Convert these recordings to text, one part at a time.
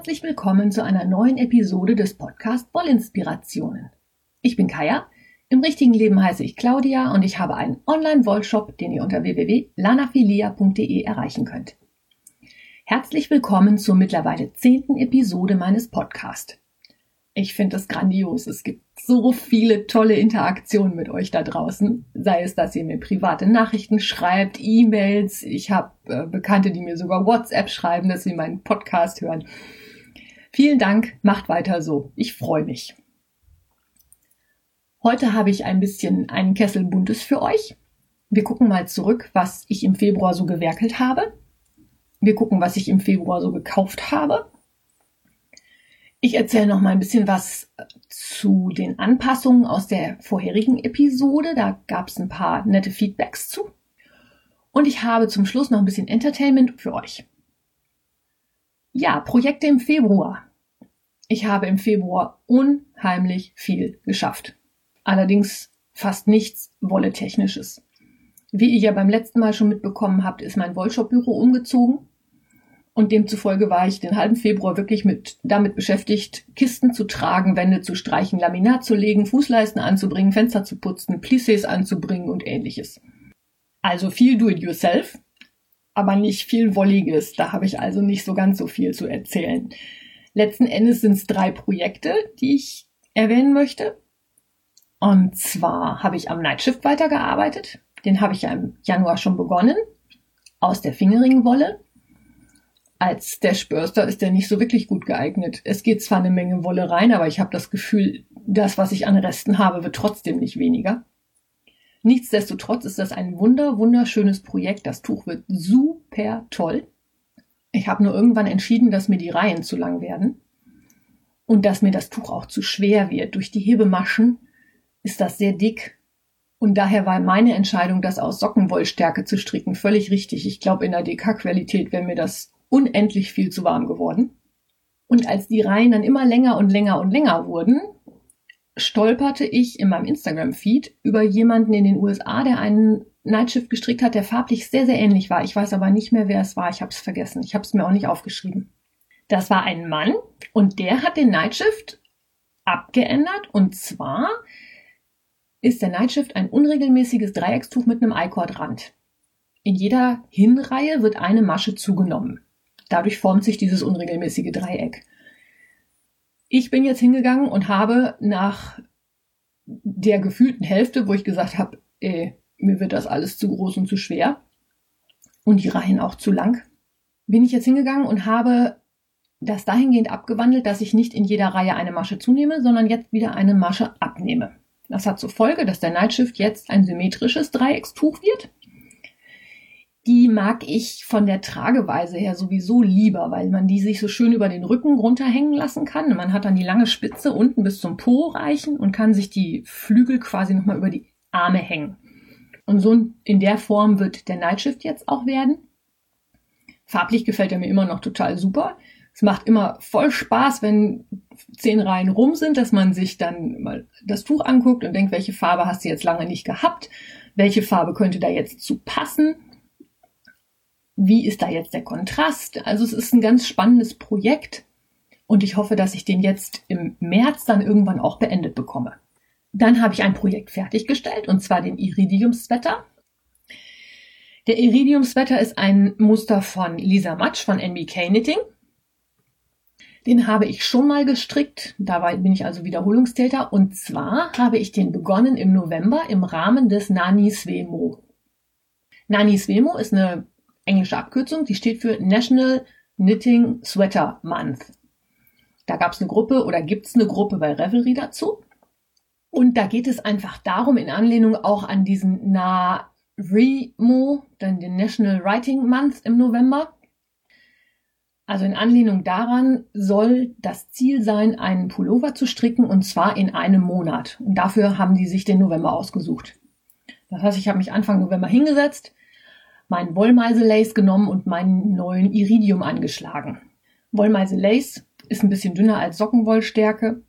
Herzlich willkommen zu einer neuen Episode des Podcast Wollinspirationen. Ich bin Kaya, im richtigen Leben heiße ich Claudia und ich habe einen Online-Wollshop, den ihr unter www.lanafilia.de erreichen könnt. Herzlich willkommen zur mittlerweile zehnten Episode meines Podcasts. Ich finde es grandios. Es gibt so viele tolle Interaktionen mit euch da draußen. Sei es, dass ihr mir private Nachrichten schreibt, E-Mails. Ich habe äh, Bekannte, die mir sogar WhatsApp schreiben, dass sie meinen Podcast hören. Vielen Dank, macht weiter so. Ich freue mich. Heute habe ich ein bisschen einen Kessel Buntes für euch. Wir gucken mal zurück, was ich im Februar so gewerkelt habe. Wir gucken, was ich im Februar so gekauft habe. Ich erzähle noch mal ein bisschen was zu den Anpassungen aus der vorherigen Episode. Da gab es ein paar nette Feedbacks zu. Und ich habe zum Schluss noch ein bisschen Entertainment für euch. Ja, Projekte im Februar. Ich habe im Februar unheimlich viel geschafft. Allerdings fast nichts Wolle-technisches. Wie ihr ja beim letzten Mal schon mitbekommen habt, ist mein Wollshop-Büro umgezogen und demzufolge war ich den halben Februar wirklich mit, damit beschäftigt, Kisten zu tragen, Wände zu streichen, Laminat zu legen, Fußleisten anzubringen, Fenster zu putzen, Plissés anzubringen und ähnliches. Also viel Do-it-yourself, aber nicht viel Wolliges. Da habe ich also nicht so ganz so viel zu erzählen. Letzten Endes sind es drei Projekte, die ich erwähnen möchte. Und zwar habe ich am Nightshift weitergearbeitet. Den habe ich ja im Januar schon begonnen. Aus der Fingeringwolle als Dashburster ist der nicht so wirklich gut geeignet. Es geht zwar eine Menge Wolle rein, aber ich habe das Gefühl, das, was ich an Resten habe, wird trotzdem nicht weniger. Nichtsdestotrotz ist das ein wunder, wunderschönes Projekt. Das Tuch wird super toll. Ich habe nur irgendwann entschieden, dass mir die Reihen zu lang werden und dass mir das Tuch auch zu schwer wird. Durch die Hebemaschen ist das sehr dick und daher war meine Entscheidung, das aus Sockenwollstärke zu stricken, völlig richtig. Ich glaube, in der DK-Qualität wäre mir das unendlich viel zu warm geworden. Und als die Reihen dann immer länger und länger und länger wurden, stolperte ich in meinem Instagram-Feed über jemanden in den USA, der einen Nightshift gestrickt hat, der farblich sehr, sehr ähnlich war. Ich weiß aber nicht mehr, wer es war. Ich habe es vergessen. Ich habe es mir auch nicht aufgeschrieben. Das war ein Mann und der hat den Nightshift abgeändert. Und zwar ist der Nightshift ein unregelmäßiges Dreieckstuch mit einem I-Cord-Rand. In jeder Hinreihe wird eine Masche zugenommen. Dadurch formt sich dieses unregelmäßige Dreieck. Ich bin jetzt hingegangen und habe nach der gefühlten Hälfte, wo ich gesagt habe, ey, mir wird das alles zu groß und zu schwer und die Reihen auch zu lang, bin ich jetzt hingegangen und habe das dahingehend abgewandelt, dass ich nicht in jeder Reihe eine Masche zunehme, sondern jetzt wieder eine Masche abnehme. Das hat zur Folge, dass der Nightshift jetzt ein symmetrisches Dreieckstuch wird die mag ich von der Trageweise her sowieso lieber, weil man die sich so schön über den Rücken runterhängen lassen kann. Man hat dann die lange Spitze unten bis zum Po reichen und kann sich die Flügel quasi nochmal über die Arme hängen. Und so in der Form wird der Nightshift jetzt auch werden. Farblich gefällt er mir immer noch total super. Es macht immer voll Spaß, wenn zehn Reihen rum sind, dass man sich dann mal das Tuch anguckt und denkt, welche Farbe hast du jetzt lange nicht gehabt? Welche Farbe könnte da jetzt zu passen? Wie ist da jetzt der Kontrast? Also es ist ein ganz spannendes Projekt und ich hoffe, dass ich den jetzt im März dann irgendwann auch beendet bekomme. Dann habe ich ein Projekt fertiggestellt und zwar den Iridium Sweater. Der Iridium Sweater ist ein Muster von Lisa Matsch von NBK Knitting. Den habe ich schon mal gestrickt, dabei bin ich also Wiederholungstäter und zwar habe ich den begonnen im November im Rahmen des Nani Swemo. Nani Swemo ist eine englische Abkürzung, die steht für National Knitting Sweater Month. Da gab es eine Gruppe oder gibt es eine Gruppe bei Revelry dazu. Und da geht es einfach darum, in Anlehnung auch an diesen NaRimo, dann den National Writing Month im November. Also in Anlehnung daran soll das Ziel sein, einen Pullover zu stricken und zwar in einem Monat. Und dafür haben die sich den November ausgesucht. Das heißt, ich habe mich Anfang November hingesetzt, meinen Wollmeise Lace genommen und meinen neuen Iridium angeschlagen. Wollmeise Lace ist ein bisschen dünner als Sockenwollstärke,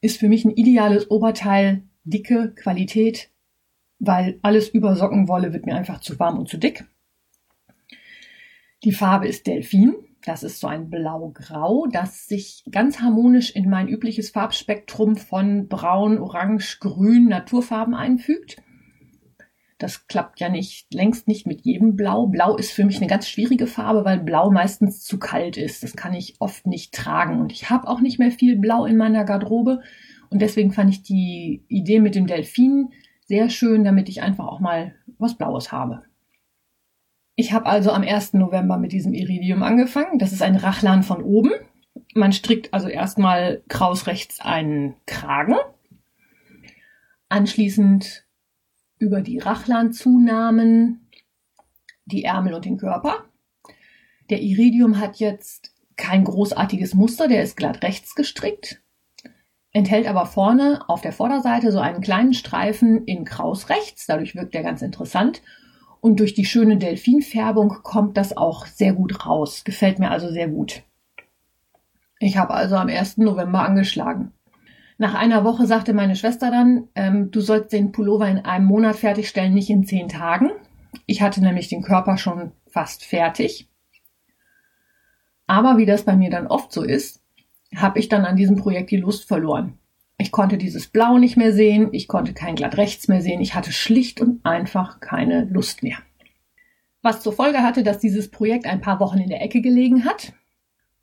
ist für mich ein ideales Oberteil, dicke Qualität, weil alles über Sockenwolle wird mir einfach zu warm und zu dick. Die Farbe ist Delfin, Das ist so ein Blau-Grau, das sich ganz harmonisch in mein übliches Farbspektrum von Braun, Orange, Grün, Naturfarben einfügt. Das klappt ja nicht, längst nicht mit jedem Blau. Blau ist für mich eine ganz schwierige Farbe, weil Blau meistens zu kalt ist. Das kann ich oft nicht tragen. Und ich habe auch nicht mehr viel Blau in meiner Garderobe. Und deswegen fand ich die Idee mit dem Delfin sehr schön, damit ich einfach auch mal was Blaues habe. Ich habe also am 1. November mit diesem Iridium angefangen. Das ist ein Rachlan von oben. Man strickt also erstmal kraus rechts einen Kragen. Anschließend über die Rachlan-Zunahmen die Ärmel und den Körper. Der Iridium hat jetzt kein großartiges Muster, der ist glatt rechts gestrickt, enthält aber vorne auf der Vorderseite so einen kleinen Streifen in Kraus rechts, dadurch wirkt er ganz interessant und durch die schöne Delfinfärbung kommt das auch sehr gut raus. Gefällt mir also sehr gut. Ich habe also am 1. November angeschlagen. Nach einer Woche sagte meine Schwester dann, ähm, du sollst den Pullover in einem Monat fertigstellen, nicht in zehn Tagen. Ich hatte nämlich den Körper schon fast fertig. Aber wie das bei mir dann oft so ist, habe ich dann an diesem Projekt die Lust verloren. Ich konnte dieses Blau nicht mehr sehen, ich konnte kein glatt rechts mehr sehen, ich hatte schlicht und einfach keine Lust mehr. Was zur Folge hatte, dass dieses Projekt ein paar Wochen in der Ecke gelegen hat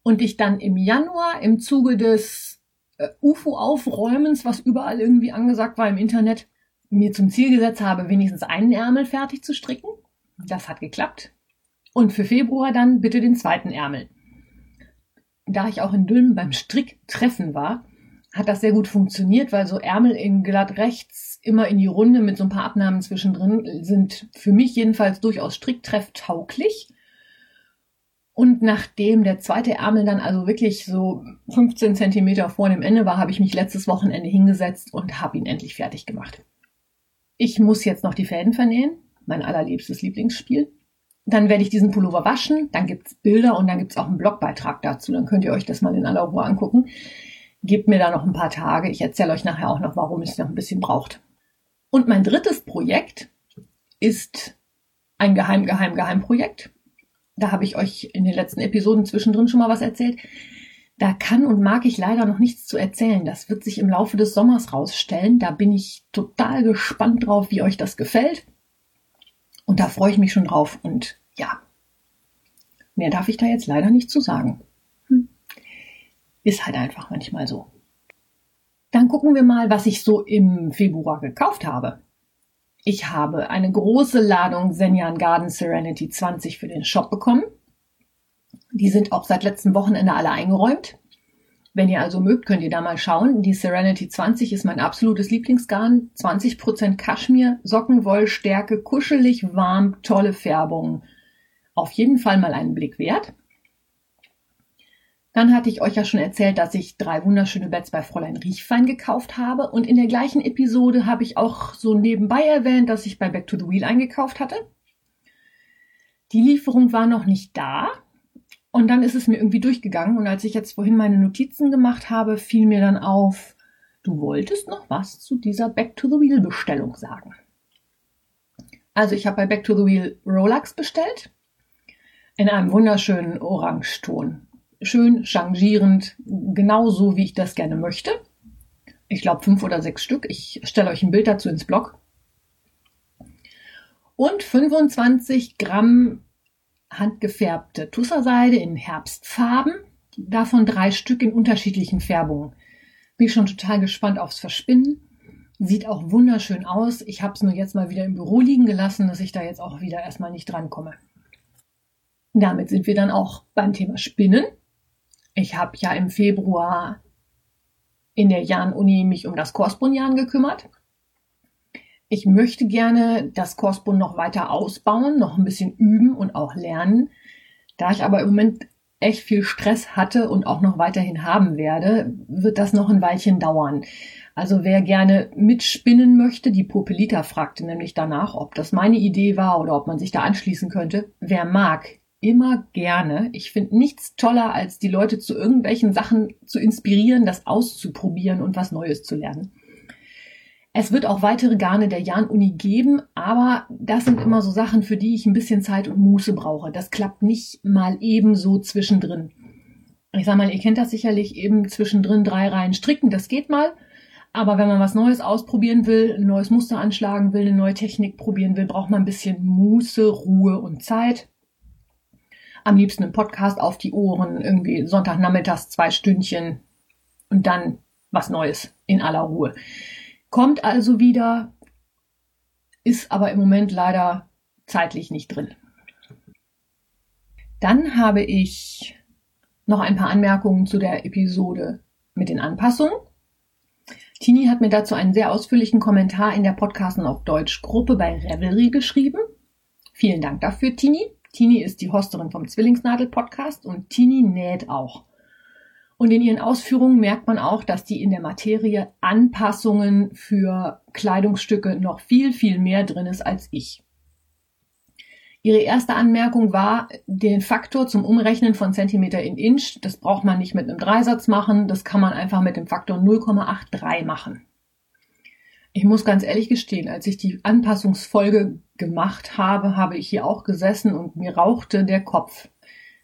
und ich dann im Januar im Zuge des äh, UFO-Aufräumens, was überall irgendwie angesagt war im Internet, mir zum Ziel gesetzt habe, wenigstens einen Ärmel fertig zu stricken. Das hat geklappt. Und für Februar dann bitte den zweiten Ärmel. Da ich auch in Dülmen beim Stricktreffen war, hat das sehr gut funktioniert, weil so Ärmel in glatt rechts immer in die Runde mit so ein paar Abnahmen zwischendrin sind für mich jedenfalls durchaus stricktrefftauglich. Und nachdem der zweite Ärmel dann also wirklich so 15 Zentimeter vor dem Ende war, habe ich mich letztes Wochenende hingesetzt und habe ihn endlich fertig gemacht. Ich muss jetzt noch die Fäden vernähen, mein allerliebstes Lieblingsspiel. Dann werde ich diesen Pullover waschen, dann gibt's Bilder und dann gibt's auch einen Blogbeitrag dazu. Dann könnt ihr euch das mal in aller Ruhe angucken. Gebt mir da noch ein paar Tage. Ich erzähle euch nachher auch noch, warum es noch ein bisschen braucht. Und mein drittes Projekt ist ein geheim, geheim, geheim Projekt. Da habe ich euch in den letzten Episoden zwischendrin schon mal was erzählt. Da kann und mag ich leider noch nichts zu erzählen. Das wird sich im Laufe des Sommers rausstellen. Da bin ich total gespannt drauf, wie euch das gefällt. Und da freue ich mich schon drauf. Und ja, mehr darf ich da jetzt leider nicht zu sagen. Ist halt einfach manchmal so. Dann gucken wir mal, was ich so im Februar gekauft habe. Ich habe eine große Ladung Senjan Garden Serenity 20 für den Shop bekommen. Die sind auch seit letztem Wochenende alle eingeräumt. Wenn ihr also mögt, könnt ihr da mal schauen. Die Serenity 20 ist mein absolutes Lieblingsgarn. 20% Kaschmir, Sockenwollstärke, kuschelig, warm, tolle Färbung. Auf jeden Fall mal einen Blick wert. Dann hatte ich euch ja schon erzählt, dass ich drei wunderschöne Beds bei Fräulein Riechfein gekauft habe. Und in der gleichen Episode habe ich auch so nebenbei erwähnt, dass ich bei Back to the Wheel eingekauft hatte. Die Lieferung war noch nicht da. Und dann ist es mir irgendwie durchgegangen. Und als ich jetzt vorhin meine Notizen gemacht habe, fiel mir dann auf, du wolltest noch was zu dieser Back to the Wheel Bestellung sagen. Also ich habe bei Back to the Wheel Rolex bestellt. In einem wunderschönen Orangeton schön changierend, genauso wie ich das gerne möchte. Ich glaube fünf oder sechs Stück. Ich stelle euch ein Bild dazu ins Blog. Und 25 Gramm handgefärbte Tusserseide in Herbstfarben. Davon drei Stück in unterschiedlichen Färbungen. Bin schon total gespannt aufs Verspinnen. Sieht auch wunderschön aus. Ich habe es nur jetzt mal wieder im Büro liegen gelassen, dass ich da jetzt auch wieder erstmal nicht drankomme. Damit sind wir dann auch beim Thema Spinnen. Ich habe ja im Februar in der Jan-Uni mich um das Korspun-Jan gekümmert. Ich möchte gerne das Korspun noch weiter ausbauen, noch ein bisschen üben und auch lernen. Da ich aber im Moment echt viel Stress hatte und auch noch weiterhin haben werde, wird das noch ein Weilchen dauern. Also wer gerne mitspinnen möchte, die Popelita fragte nämlich danach, ob das meine Idee war oder ob man sich da anschließen könnte. Wer mag, immer gerne. Ich finde nichts toller, als die Leute zu irgendwelchen Sachen zu inspirieren, das auszuprobieren und was Neues zu lernen. Es wird auch weitere Garne der Jan-Uni geben, aber das sind immer so Sachen, für die ich ein bisschen Zeit und Muße brauche. Das klappt nicht mal ebenso zwischendrin. Ich sag mal, ihr kennt das sicherlich eben zwischendrin drei Reihen stricken, das geht mal. Aber wenn man was Neues ausprobieren will, ein neues Muster anschlagen will, eine neue Technik probieren will, braucht man ein bisschen Muße, Ruhe und Zeit. Am liebsten einen Podcast auf die Ohren, irgendwie Sonntagnachmittags zwei Stündchen und dann was Neues in aller Ruhe. Kommt also wieder, ist aber im Moment leider zeitlich nicht drin. Dann habe ich noch ein paar Anmerkungen zu der Episode mit den Anpassungen. Tini hat mir dazu einen sehr ausführlichen Kommentar in der Podcasten auf Deutsch Gruppe bei Revelry geschrieben. Vielen Dank dafür, Tini. Tini ist die Hosterin vom Zwillingsnadel Podcast und Tini näht auch. Und in ihren Ausführungen merkt man auch, dass die in der Materie Anpassungen für Kleidungsstücke noch viel, viel mehr drin ist als ich. Ihre erste Anmerkung war, den Faktor zum Umrechnen von Zentimeter in Inch, das braucht man nicht mit einem Dreisatz machen, das kann man einfach mit dem Faktor 0,83 machen. Ich muss ganz ehrlich gestehen, als ich die Anpassungsfolge gemacht habe, habe ich hier auch gesessen und mir rauchte der Kopf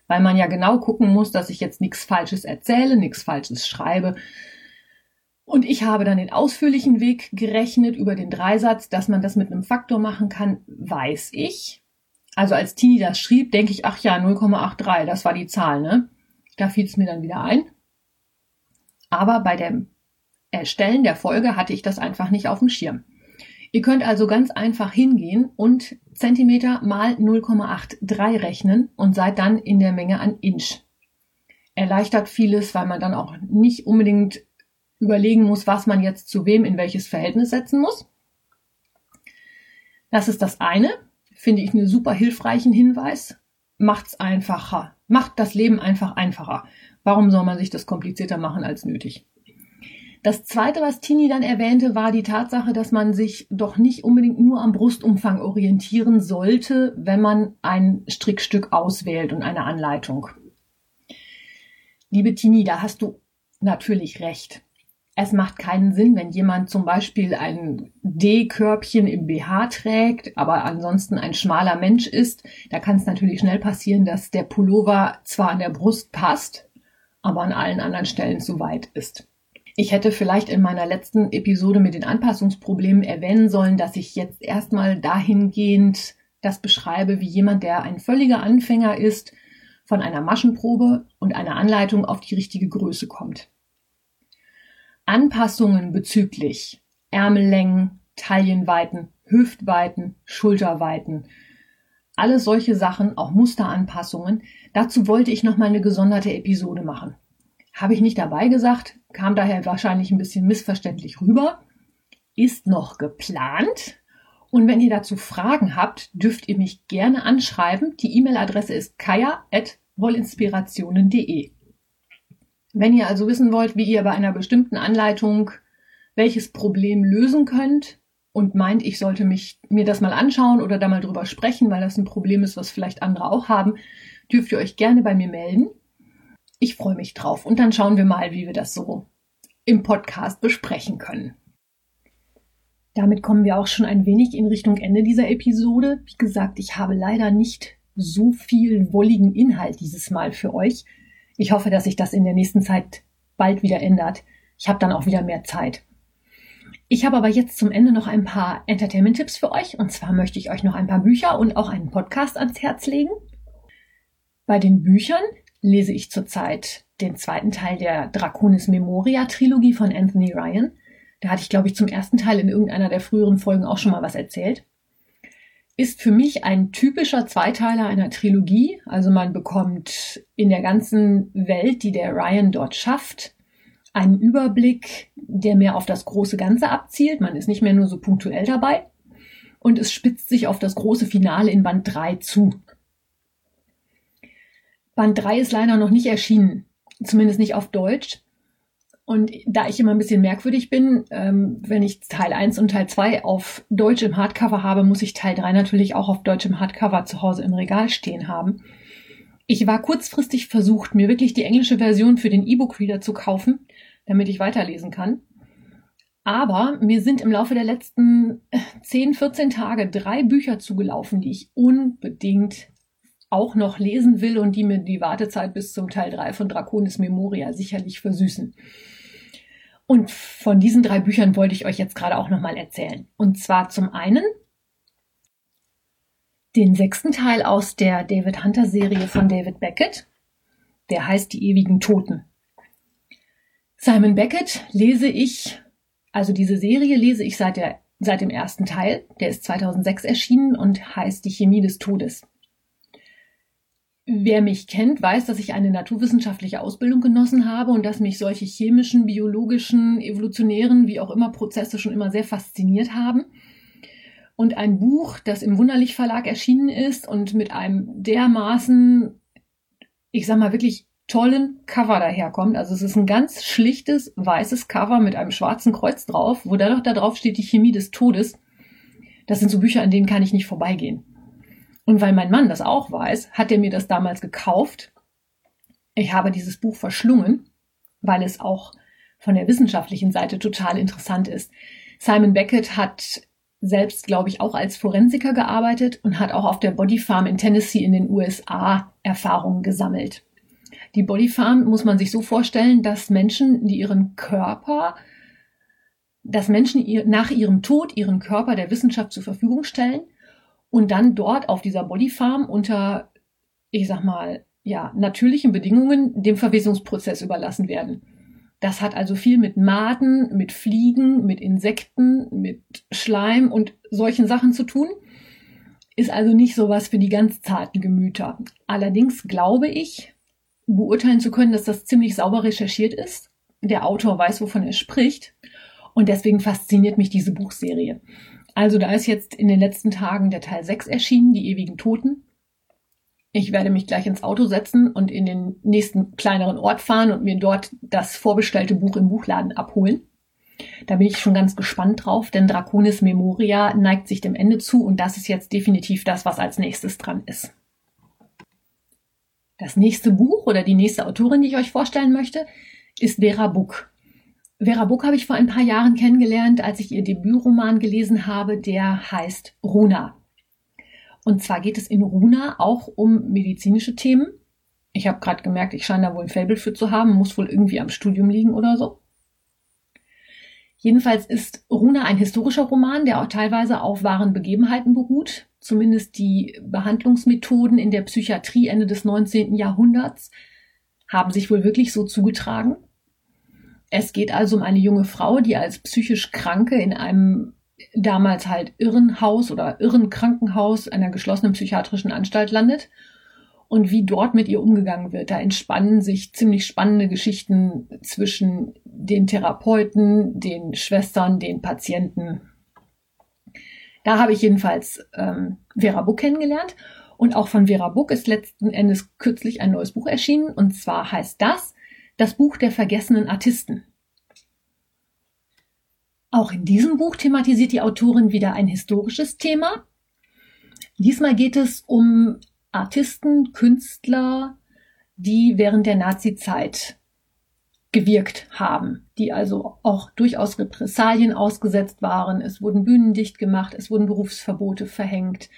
weil man ja genau gucken muss, dass ich jetzt nichts Falsches erzähle, nichts Falsches schreibe. Und ich habe dann den ausführlichen Weg gerechnet über den Dreisatz, dass man das mit einem Faktor machen kann, weiß ich. Also als Tini das schrieb, denke ich, ach ja, 0,83, das war die Zahl, ne? Da fiel es mir dann wieder ein. Aber bei dem Erstellen der Folge hatte ich das einfach nicht auf dem Schirm. Ihr könnt also ganz einfach hingehen und Zentimeter mal 0,83 rechnen und seid dann in der Menge an Inch. Erleichtert vieles, weil man dann auch nicht unbedingt überlegen muss, was man jetzt zu wem in welches Verhältnis setzen muss. Das ist das eine, finde ich einen super hilfreichen Hinweis. Macht's einfacher. Macht das Leben einfach einfacher. Warum soll man sich das komplizierter machen als nötig? Das zweite, was Tini dann erwähnte, war die Tatsache, dass man sich doch nicht unbedingt nur am Brustumfang orientieren sollte, wenn man ein Strickstück auswählt und eine Anleitung. Liebe Tini, da hast du natürlich recht. Es macht keinen Sinn, wenn jemand zum Beispiel ein D-Körbchen im BH trägt, aber ansonsten ein schmaler Mensch ist. Da kann es natürlich schnell passieren, dass der Pullover zwar an der Brust passt, aber an allen anderen Stellen zu weit ist. Ich hätte vielleicht in meiner letzten Episode mit den Anpassungsproblemen erwähnen sollen, dass ich jetzt erstmal dahingehend das beschreibe, wie jemand, der ein völliger Anfänger ist, von einer Maschenprobe und einer Anleitung auf die richtige Größe kommt. Anpassungen bezüglich Ärmellängen, Taillenweiten, Hüftweiten, Schulterweiten, alle solche Sachen, auch Musteranpassungen, dazu wollte ich nochmal eine gesonderte Episode machen. Habe ich nicht dabei gesagt, kam daher wahrscheinlich ein bisschen missverständlich rüber. Ist noch geplant. Und wenn ihr dazu Fragen habt, dürft ihr mich gerne anschreiben. Die E-Mail-Adresse ist kaya.wollinspirationen.de. Wenn ihr also wissen wollt, wie ihr bei einer bestimmten Anleitung welches Problem lösen könnt und meint, ich sollte mich, mir das mal anschauen oder da mal drüber sprechen, weil das ein Problem ist, was vielleicht andere auch haben, dürft ihr euch gerne bei mir melden. Ich freue mich drauf und dann schauen wir mal, wie wir das so im Podcast besprechen können. Damit kommen wir auch schon ein wenig in Richtung Ende dieser Episode. Wie gesagt, ich habe leider nicht so viel wolligen Inhalt dieses Mal für euch. Ich hoffe, dass sich das in der nächsten Zeit bald wieder ändert. Ich habe dann auch wieder mehr Zeit. Ich habe aber jetzt zum Ende noch ein paar Entertainment-Tipps für euch. Und zwar möchte ich euch noch ein paar Bücher und auch einen Podcast ans Herz legen. Bei den Büchern lese ich zurzeit den zweiten Teil der Draconis Memoria Trilogie von Anthony Ryan. Da hatte ich, glaube ich, zum ersten Teil in irgendeiner der früheren Folgen auch schon mal was erzählt. Ist für mich ein typischer Zweiteiler einer Trilogie. Also man bekommt in der ganzen Welt, die der Ryan dort schafft, einen Überblick, der mehr auf das große Ganze abzielt. Man ist nicht mehr nur so punktuell dabei. Und es spitzt sich auf das große Finale in Band 3 zu. Band 3 ist leider noch nicht erschienen, zumindest nicht auf Deutsch. Und da ich immer ein bisschen merkwürdig bin, ähm, wenn ich Teil 1 und Teil 2 auf Deutsch im Hardcover habe, muss ich Teil 3 natürlich auch auf Deutsch im Hardcover zu Hause im Regal stehen haben. Ich war kurzfristig versucht, mir wirklich die englische Version für den E-Book-Reader zu kaufen, damit ich weiterlesen kann. Aber mir sind im Laufe der letzten 10, 14 Tage drei Bücher zugelaufen, die ich unbedingt auch noch lesen will und die mir die Wartezeit bis zum Teil 3 von Draconis Memoria sicherlich versüßen. Und von diesen drei Büchern wollte ich euch jetzt gerade auch nochmal erzählen. Und zwar zum einen den sechsten Teil aus der David Hunter Serie von David Beckett. Der heißt Die ewigen Toten. Simon Beckett lese ich, also diese Serie lese ich seit, der, seit dem ersten Teil. Der ist 2006 erschienen und heißt Die Chemie des Todes. Wer mich kennt, weiß, dass ich eine naturwissenschaftliche Ausbildung genossen habe und dass mich solche chemischen, biologischen, evolutionären, wie auch immer Prozesse schon immer sehr fasziniert haben. Und ein Buch, das im Wunderlich Verlag erschienen ist und mit einem dermaßen, ich sag mal wirklich tollen Cover daherkommt. Also es ist ein ganz schlichtes weißes Cover mit einem schwarzen Kreuz drauf, wo dann noch da drauf steht die Chemie des Todes. Das sind so Bücher, an denen kann ich nicht vorbeigehen. Und weil mein Mann das auch weiß, hat er mir das damals gekauft. Ich habe dieses Buch verschlungen, weil es auch von der wissenschaftlichen Seite total interessant ist. Simon Beckett hat selbst, glaube ich, auch als Forensiker gearbeitet und hat auch auf der Body Farm in Tennessee in den USA Erfahrungen gesammelt. Die Body Farm muss man sich so vorstellen, dass Menschen, die ihren Körper, dass Menschen nach ihrem Tod ihren Körper der Wissenschaft zur Verfügung stellen und dann dort auf dieser Bodyfarm unter, ich sag mal, ja, natürlichen Bedingungen dem Verwesungsprozess überlassen werden. Das hat also viel mit Maden, mit Fliegen, mit Insekten, mit Schleim und solchen Sachen zu tun. Ist also nicht sowas für die ganz zarten Gemüter. Allerdings glaube ich, beurteilen zu können, dass das ziemlich sauber recherchiert ist. Der Autor weiß, wovon er spricht. Und deswegen fasziniert mich diese Buchserie. Also da ist jetzt in den letzten Tagen der Teil 6 erschienen, die ewigen Toten. Ich werde mich gleich ins Auto setzen und in den nächsten kleineren Ort fahren und mir dort das vorbestellte Buch im Buchladen abholen. Da bin ich schon ganz gespannt drauf, denn Draconis Memoria neigt sich dem Ende zu und das ist jetzt definitiv das, was als nächstes dran ist. Das nächste Buch oder die nächste Autorin, die ich euch vorstellen möchte, ist Vera Buck. Vera Buck habe ich vor ein paar Jahren kennengelernt, als ich ihr Debütroman gelesen habe, der heißt Runa. Und zwar geht es in Runa auch um medizinische Themen. Ich habe gerade gemerkt, ich scheine da wohl ein Fable für zu haben, muss wohl irgendwie am Studium liegen oder so. Jedenfalls ist Runa ein historischer Roman, der auch teilweise auf wahren Begebenheiten beruht. Zumindest die Behandlungsmethoden in der Psychiatrie Ende des 19. Jahrhunderts haben sich wohl wirklich so zugetragen. Es geht also um eine junge Frau, die als psychisch Kranke in einem damals halt Irrenhaus oder Irrenkrankenhaus einer geschlossenen psychiatrischen Anstalt landet und wie dort mit ihr umgegangen wird. Da entspannen sich ziemlich spannende Geschichten zwischen den Therapeuten, den Schwestern, den Patienten. Da habe ich jedenfalls ähm, Vera Buck kennengelernt und auch von Vera Buck ist letzten Endes kürzlich ein neues Buch erschienen und zwar heißt das das Buch der vergessenen Artisten. Auch in diesem Buch thematisiert die Autorin wieder ein historisches Thema. Diesmal geht es um Artisten, Künstler, die während der Nazi-Zeit gewirkt haben, die also auch durchaus Repressalien ausgesetzt waren. Es wurden Bühnen dicht gemacht, es wurden Berufsverbote verhängt.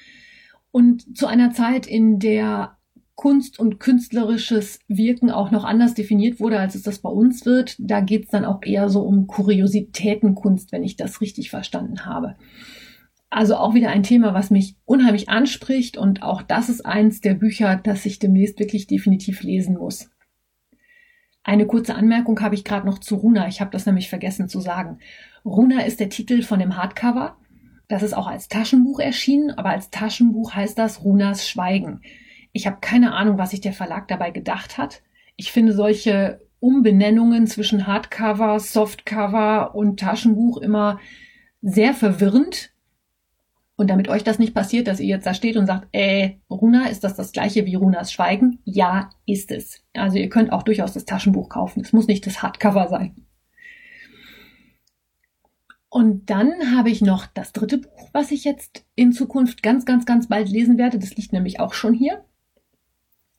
Und zu einer Zeit, in der Kunst und künstlerisches Wirken auch noch anders definiert wurde, als es das bei uns wird. Da geht es dann auch eher so um Kuriositätenkunst, wenn ich das richtig verstanden habe. Also auch wieder ein Thema, was mich unheimlich anspricht und auch das ist eins der Bücher, das ich demnächst wirklich definitiv lesen muss. Eine kurze Anmerkung habe ich gerade noch zu Runa. Ich habe das nämlich vergessen zu sagen. Runa ist der Titel von dem Hardcover. Das ist auch als Taschenbuch erschienen, aber als Taschenbuch heißt das Runas Schweigen. Ich habe keine Ahnung, was sich der Verlag dabei gedacht hat. Ich finde solche Umbenennungen zwischen Hardcover, Softcover und Taschenbuch immer sehr verwirrend. Und damit euch das nicht passiert, dass ihr jetzt da steht und sagt, äh, Runa, ist das das gleiche wie Runas Schweigen? Ja, ist es. Also ihr könnt auch durchaus das Taschenbuch kaufen. Es muss nicht das Hardcover sein. Und dann habe ich noch das dritte Buch, was ich jetzt in Zukunft ganz, ganz, ganz bald lesen werde. Das liegt nämlich auch schon hier.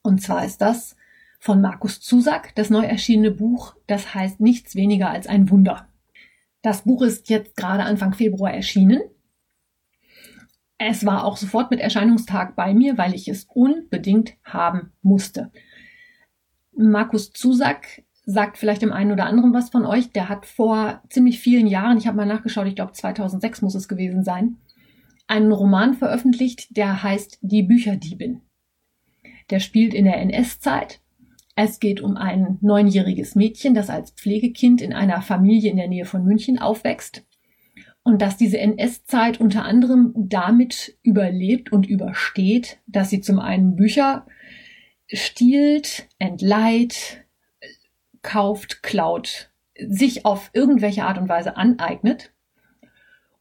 Und zwar ist das von Markus Zusack, das neu erschienene Buch, das heißt nichts weniger als ein Wunder. Das Buch ist jetzt gerade Anfang Februar erschienen. Es war auch sofort mit Erscheinungstag bei mir, weil ich es unbedingt haben musste. Markus Zusack sagt vielleicht dem einen oder anderen was von euch. Der hat vor ziemlich vielen Jahren, ich habe mal nachgeschaut, ich glaube 2006 muss es gewesen sein, einen Roman veröffentlicht, der heißt Die Bücherdiebin. Der spielt in der NS-Zeit. Es geht um ein neunjähriges Mädchen, das als Pflegekind in einer Familie in der Nähe von München aufwächst und dass diese NS-Zeit unter anderem damit überlebt und übersteht, dass sie zum einen Bücher stiehlt, entleiht, kauft, klaut, sich auf irgendwelche Art und Weise aneignet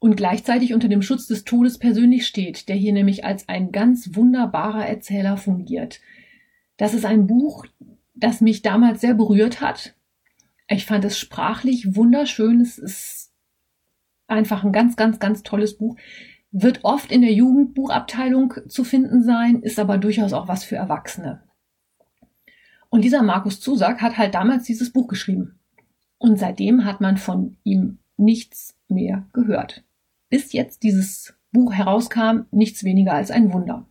und gleichzeitig unter dem Schutz des Todes persönlich steht, der hier nämlich als ein ganz wunderbarer Erzähler fungiert. Das ist ein Buch, das mich damals sehr berührt hat. Ich fand es sprachlich wunderschön. Es ist einfach ein ganz, ganz, ganz tolles Buch. Wird oft in der Jugendbuchabteilung zu finden sein, ist aber durchaus auch was für Erwachsene. Und dieser Markus Zusack hat halt damals dieses Buch geschrieben. Und seitdem hat man von ihm nichts mehr gehört. Bis jetzt dieses Buch herauskam, nichts weniger als ein Wunder.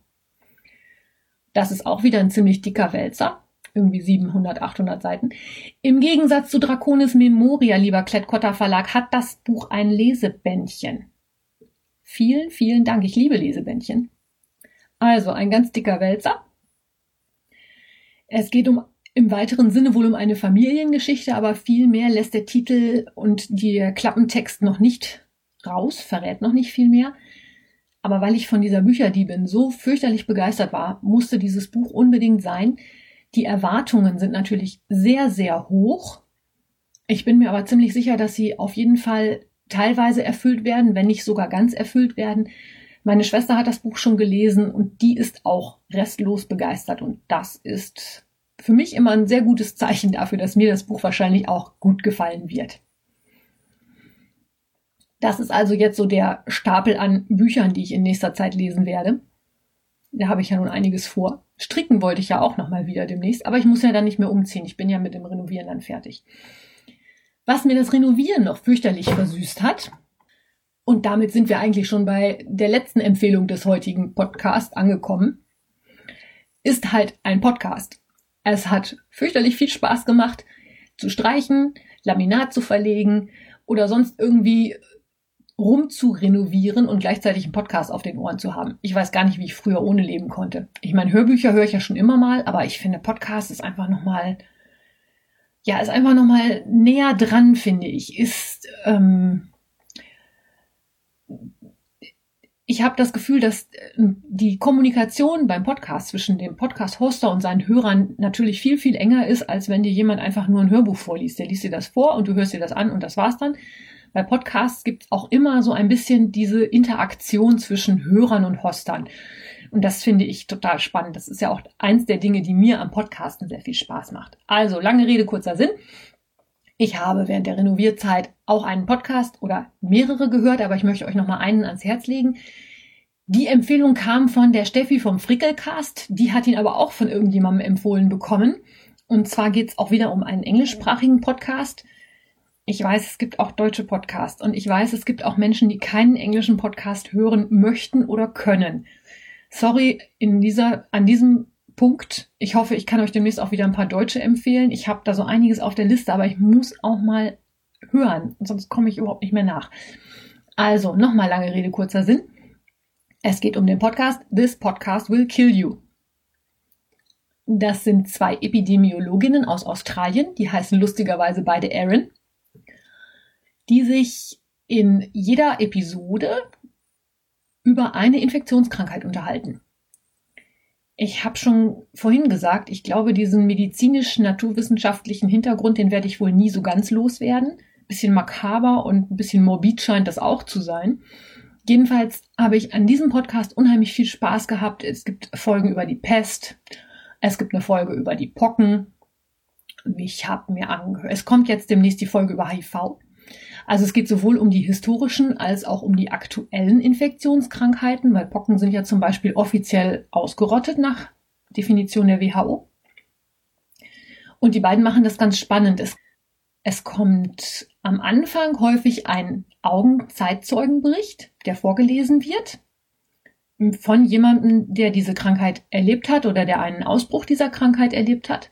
Das ist auch wieder ein ziemlich dicker Wälzer, irgendwie 700, 800 Seiten. Im Gegensatz zu Draconis Memoria, lieber Klettkotter Verlag, hat das Buch ein Lesebändchen. Vielen, vielen Dank. Ich liebe Lesebändchen. Also ein ganz dicker Wälzer. Es geht um im weiteren Sinne wohl um eine Familiengeschichte, aber vielmehr lässt der Titel und der Klappentext noch nicht raus, verrät noch nicht viel mehr. Aber weil ich von dieser Bücherdiebin so fürchterlich begeistert war, musste dieses Buch unbedingt sein. Die Erwartungen sind natürlich sehr, sehr hoch. Ich bin mir aber ziemlich sicher, dass sie auf jeden Fall teilweise erfüllt werden, wenn nicht sogar ganz erfüllt werden. Meine Schwester hat das Buch schon gelesen und die ist auch restlos begeistert und das ist für mich immer ein sehr gutes Zeichen dafür, dass mir das Buch wahrscheinlich auch gut gefallen wird. Das ist also jetzt so der Stapel an Büchern, die ich in nächster Zeit lesen werde. Da habe ich ja nun einiges vor. Stricken wollte ich ja auch noch mal wieder demnächst, aber ich muss ja dann nicht mehr umziehen. Ich bin ja mit dem Renovieren dann fertig. Was mir das Renovieren noch fürchterlich versüßt hat, und damit sind wir eigentlich schon bei der letzten Empfehlung des heutigen Podcasts angekommen, ist halt ein Podcast. Es hat fürchterlich viel Spaß gemacht, zu streichen, Laminat zu verlegen oder sonst irgendwie rum zu renovieren und gleichzeitig einen Podcast auf den Ohren zu haben. Ich weiß gar nicht, wie ich früher ohne leben konnte. Ich meine, Hörbücher höre ich ja schon immer mal, aber ich finde Podcast ist einfach noch mal ja, ist einfach noch mal näher dran, finde ich. Ist ähm, ich habe das Gefühl, dass äh, die Kommunikation beim Podcast zwischen dem Podcast-Hoster und seinen Hörern natürlich viel, viel enger ist, als wenn dir jemand einfach nur ein Hörbuch vorliest. Der liest dir das vor und du hörst dir das an und das war's dann. Bei Podcasts gibt es auch immer so ein bisschen diese Interaktion zwischen Hörern und Hostern. Und das finde ich total spannend. Das ist ja auch eins der Dinge, die mir am Podcasten sehr viel Spaß macht. Also, lange Rede, kurzer Sinn. Ich habe während der Renovierzeit auch einen Podcast oder mehrere gehört, aber ich möchte euch noch mal einen ans Herz legen. Die Empfehlung kam von der Steffi vom Frickelcast. Die hat ihn aber auch von irgendjemandem empfohlen bekommen. Und zwar geht es auch wieder um einen englischsprachigen Podcast. Ich weiß, es gibt auch deutsche Podcasts und ich weiß, es gibt auch Menschen, die keinen englischen Podcast hören möchten oder können. Sorry, in dieser, an diesem Punkt. Ich hoffe, ich kann euch demnächst auch wieder ein paar Deutsche empfehlen. Ich habe da so einiges auf der Liste, aber ich muss auch mal hören, sonst komme ich überhaupt nicht mehr nach. Also, nochmal lange Rede, kurzer Sinn. Es geht um den Podcast This Podcast Will Kill You. Das sind zwei Epidemiologinnen aus Australien, die heißen lustigerweise beide Aaron die sich in jeder Episode über eine Infektionskrankheit unterhalten. Ich habe schon vorhin gesagt, ich glaube, diesen medizinisch-naturwissenschaftlichen Hintergrund, den werde ich wohl nie so ganz loswerden. Bisschen makaber und ein bisschen morbid scheint das auch zu sein. Jedenfalls habe ich an diesem Podcast unheimlich viel Spaß gehabt. Es gibt Folgen über die Pest. Es gibt eine Folge über die Pocken. Ich habe mir angehört. Es kommt jetzt demnächst die Folge über HIV. Also es geht sowohl um die historischen als auch um die aktuellen Infektionskrankheiten, weil Pocken sind ja zum Beispiel offiziell ausgerottet nach Definition der WHO. Und die beiden machen das ganz spannend. Es, es kommt am Anfang häufig ein Augenzeitzeugenbericht, der vorgelesen wird von jemandem, der diese Krankheit erlebt hat oder der einen Ausbruch dieser Krankheit erlebt hat.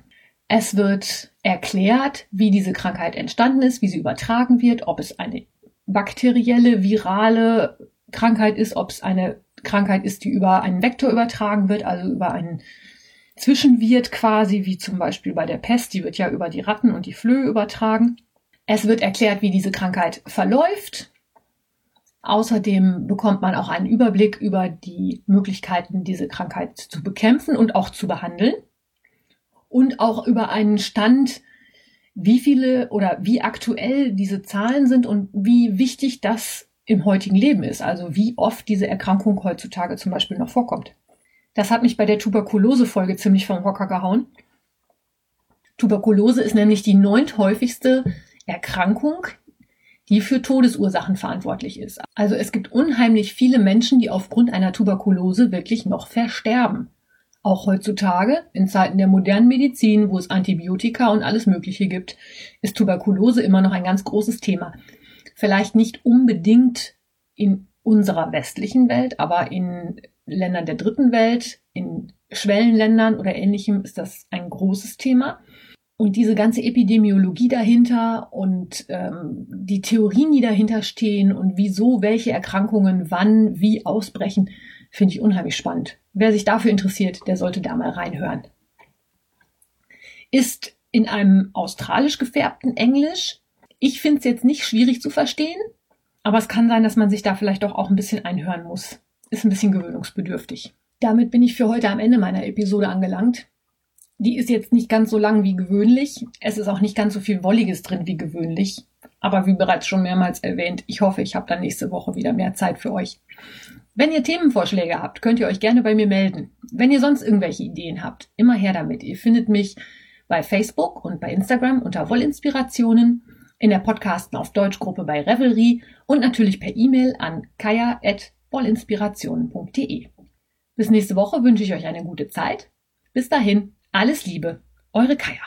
Es wird erklärt, wie diese Krankheit entstanden ist, wie sie übertragen wird, ob es eine bakterielle, virale Krankheit ist, ob es eine Krankheit ist, die über einen Vektor übertragen wird, also über einen Zwischenwirt quasi, wie zum Beispiel bei der Pest, die wird ja über die Ratten und die Flöhe übertragen. Es wird erklärt, wie diese Krankheit verläuft. Außerdem bekommt man auch einen Überblick über die Möglichkeiten, diese Krankheit zu bekämpfen und auch zu behandeln. Und auch über einen Stand, wie viele oder wie aktuell diese Zahlen sind und wie wichtig das im heutigen Leben ist. Also wie oft diese Erkrankung heutzutage zum Beispiel noch vorkommt. Das hat mich bei der Tuberkulose-Folge ziemlich vom Hocker gehauen. Tuberkulose ist nämlich die neunthäufigste Erkrankung, die für Todesursachen verantwortlich ist. Also es gibt unheimlich viele Menschen, die aufgrund einer Tuberkulose wirklich noch versterben. Auch heutzutage, in Zeiten der modernen Medizin, wo es Antibiotika und alles Mögliche gibt, ist Tuberkulose immer noch ein ganz großes Thema. Vielleicht nicht unbedingt in unserer westlichen Welt, aber in Ländern der dritten Welt, in Schwellenländern oder ähnlichem ist das ein großes Thema. Und diese ganze Epidemiologie dahinter und ähm, die Theorien, die dahinter stehen und wieso welche Erkrankungen wann wie ausbrechen, finde ich unheimlich spannend. Wer sich dafür interessiert, der sollte da mal reinhören. Ist in einem australisch gefärbten Englisch. Ich finde es jetzt nicht schwierig zu verstehen, aber es kann sein, dass man sich da vielleicht doch auch ein bisschen einhören muss ist ein bisschen gewöhnungsbedürftig. Damit bin ich für heute am Ende meiner Episode angelangt. Die ist jetzt nicht ganz so lang wie gewöhnlich. Es ist auch nicht ganz so viel Wolliges drin wie gewöhnlich. Aber wie bereits schon mehrmals erwähnt, ich hoffe, ich habe dann nächste Woche wieder mehr Zeit für euch. Wenn ihr Themenvorschläge habt, könnt ihr euch gerne bei mir melden. Wenn ihr sonst irgendwelche Ideen habt, immer her damit. Ihr findet mich bei Facebook und bei Instagram unter Wollinspirationen, in der Podcasten auf Deutsch Gruppe bei Revelry und natürlich per E-Mail an kaya@ vollinspirationen.de. Bis nächste Woche wünsche ich euch eine gute Zeit. Bis dahin, alles Liebe, eure Kaya.